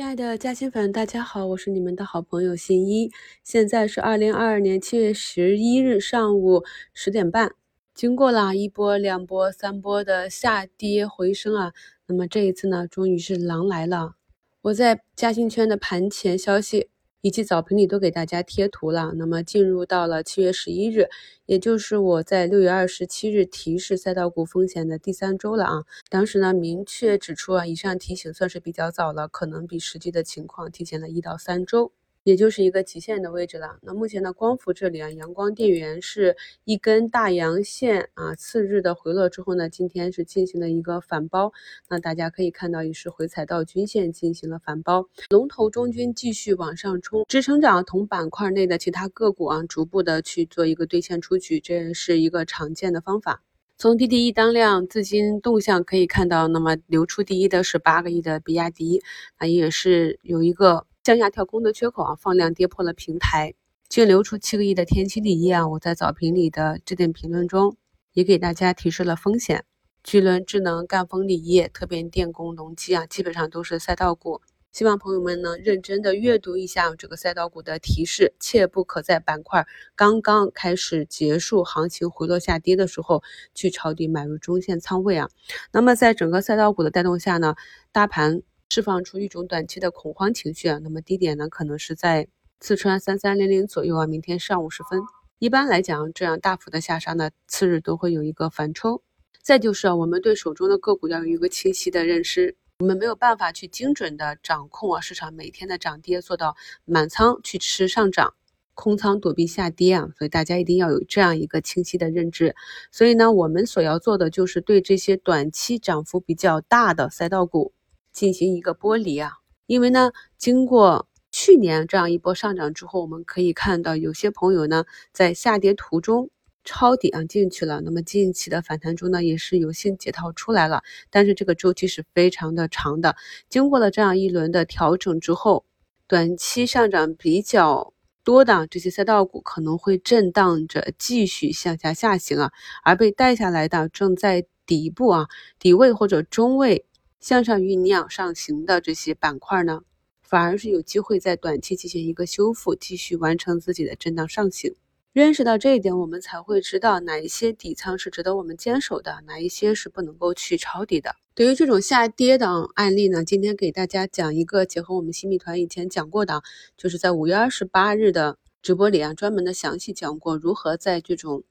亲爱的嘉兴粉，大家好，我是你们的好朋友新一。现在是二零二二年七月十一日上午十点半。经过了一波、两波、三波的下跌回升啊，那么这一次呢，终于是狼来了。我在嘉兴圈的盘前消息。以及早评里都给大家贴图了。那么进入到了七月十一日，也就是我在六月二十七日提示赛道股风险的第三周了啊。当时呢，明确指出啊，以上提醒算是比较早了，可能比实际的情况提前了一到三周。也就是一个极限的位置了。那目前的光伏这里啊，阳光电源是一根大阳线啊，次日的回落之后呢，今天是进行了一个反包。那大家可以看到，也是回踩到均线进行了反包。龙头中军继续往上冲，支撑着同板块内的其他个股啊，逐步的去做一个兑现出局，这也是一个常见的方法。从滴滴一当量资金动向可以看到，那么流出第一的是八个亿的比亚迪，啊，也是有一个。向下跳空的缺口啊，放量跌破了平台，净流出七个亿的天齐锂业啊，我在早评里的置顶评论中也给大家提示了风险。巨轮智能、赣锋锂业、特变电工、隆基啊，基本上都是赛道股。希望朋友们能认真的阅读一下这个赛道股的提示，切不可在板块刚刚开始结束、行情回落下跌的时候去抄底买入中线仓位啊。那么在整个赛道股的带动下呢，大盘。释放出一种短期的恐慌情绪啊，那么低点呢可能是在四川三三零零左右啊，明天上午时分。一般来讲，这样大幅的下杀呢，次日都会有一个反抽。再就是啊，我们对手中的个股要有一个清晰的认识，我们没有办法去精准的掌控啊市场每天的涨跌，做到满仓去吃上涨，空仓躲避下跌啊，所以大家一定要有这样一个清晰的认知。所以呢，我们所要做的就是对这些短期涨幅比较大的赛道股。进行一个剥离啊，因为呢，经过去年这样一波上涨之后，我们可以看到有些朋友呢在下跌途中抄底啊进去了，那么近期的反弹中呢也是有幸解套出来了，但是这个周期是非常的长的，经过了这样一轮的调整之后，短期上涨比较多的这些赛道股可能会震荡着继续向下下行啊，而被带下来的正在底部啊底位或者中位。向上酝酿上行的这些板块呢，反而是有机会在短期进行一个修复，继续完成自己的震荡上行。认识到这一点，我们才会知道哪一些底仓是值得我们坚守的，哪一些是不能够去抄底的。对于这种下跌的案例呢，今天给大家讲一个结合我们新米团以前讲过的，就是在五月二十八日的直播里啊，专门的详细讲过如何在这种。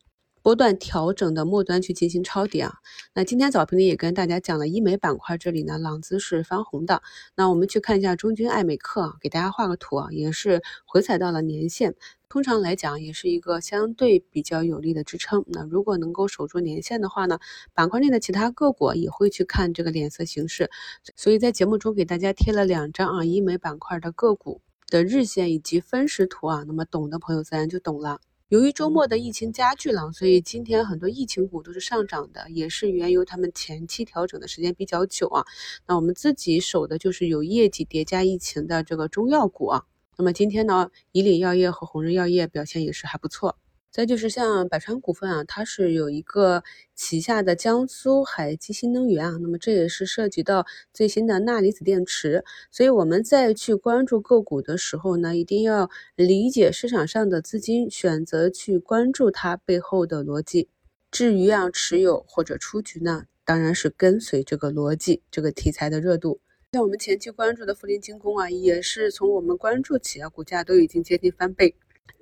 波段调整的末端去进行抄底啊，那今天早评里也跟大家讲了医美板块，这里呢朗姿是翻红的。那我们去看一下中军爱美克啊，给大家画个图啊，也是回踩到了年线，通常来讲也是一个相对比较有力的支撑。那如果能够守住年线的话呢，板块内的其他个股也会去看这个脸色形势。所以在节目中给大家贴了两张啊医美板块的个股的日线以及分时图啊，那么懂的朋友自然就懂了。由于周末的疫情加剧了，所以今天很多疫情股都是上涨的，也是缘由他们前期调整的时间比较久啊。那我们自己守的就是有业绩叠加疫情的这个中药股啊。那么今天呢，以岭药业和红日药业表现也是还不错。再就是像百川股份啊，它是有一个旗下的江苏海基新能源啊，那么这也是涉及到最新的钠离子电池，所以我们在去关注个股的时候呢，一定要理解市场上的资金选择去关注它背后的逻辑。至于啊持有或者出局呢，当然是跟随这个逻辑，这个题材的热度。像我们前期关注的富林精工啊，也是从我们关注起啊，股价都已经接近翻倍。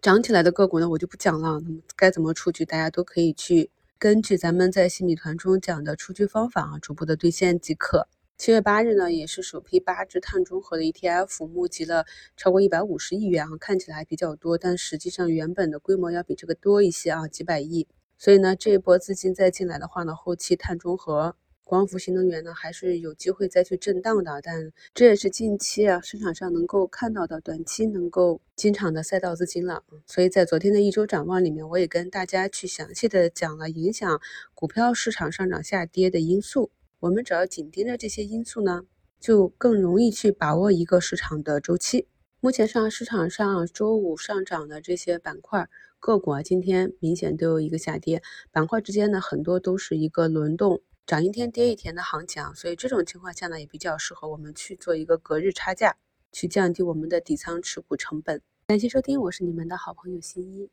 涨起来的个股呢，我就不讲了。那么该怎么出局，大家都可以去根据咱们在新米团中讲的出局方法啊，逐步的兑现即可。七月八日呢，也是首批八只碳中和的 ETF 募集了超过一百五十亿元啊，看起来还比较多，但实际上原本的规模要比这个多一些啊，几百亿。所以呢，这一波资金再进来的话呢，后期碳中和。光伏新能源呢，还是有机会再去震荡的，但这也是近期啊市场上能够看到的短期能够进场的赛道资金了。所以在昨天的一周展望里面，我也跟大家去详细的讲了影响股票市场上涨下跌的因素。我们只要紧盯着这些因素呢，就更容易去把握一个市场的周期。目前上市场上周五上涨的这些板块个股啊，今天明显都有一个下跌，板块之间呢很多都是一个轮动。涨一天跌一天的行情，所以这种情况下呢，也比较适合我们去做一个隔日差价。去降低我们的底仓持股成本。感谢收听，我是你们的好朋友新一。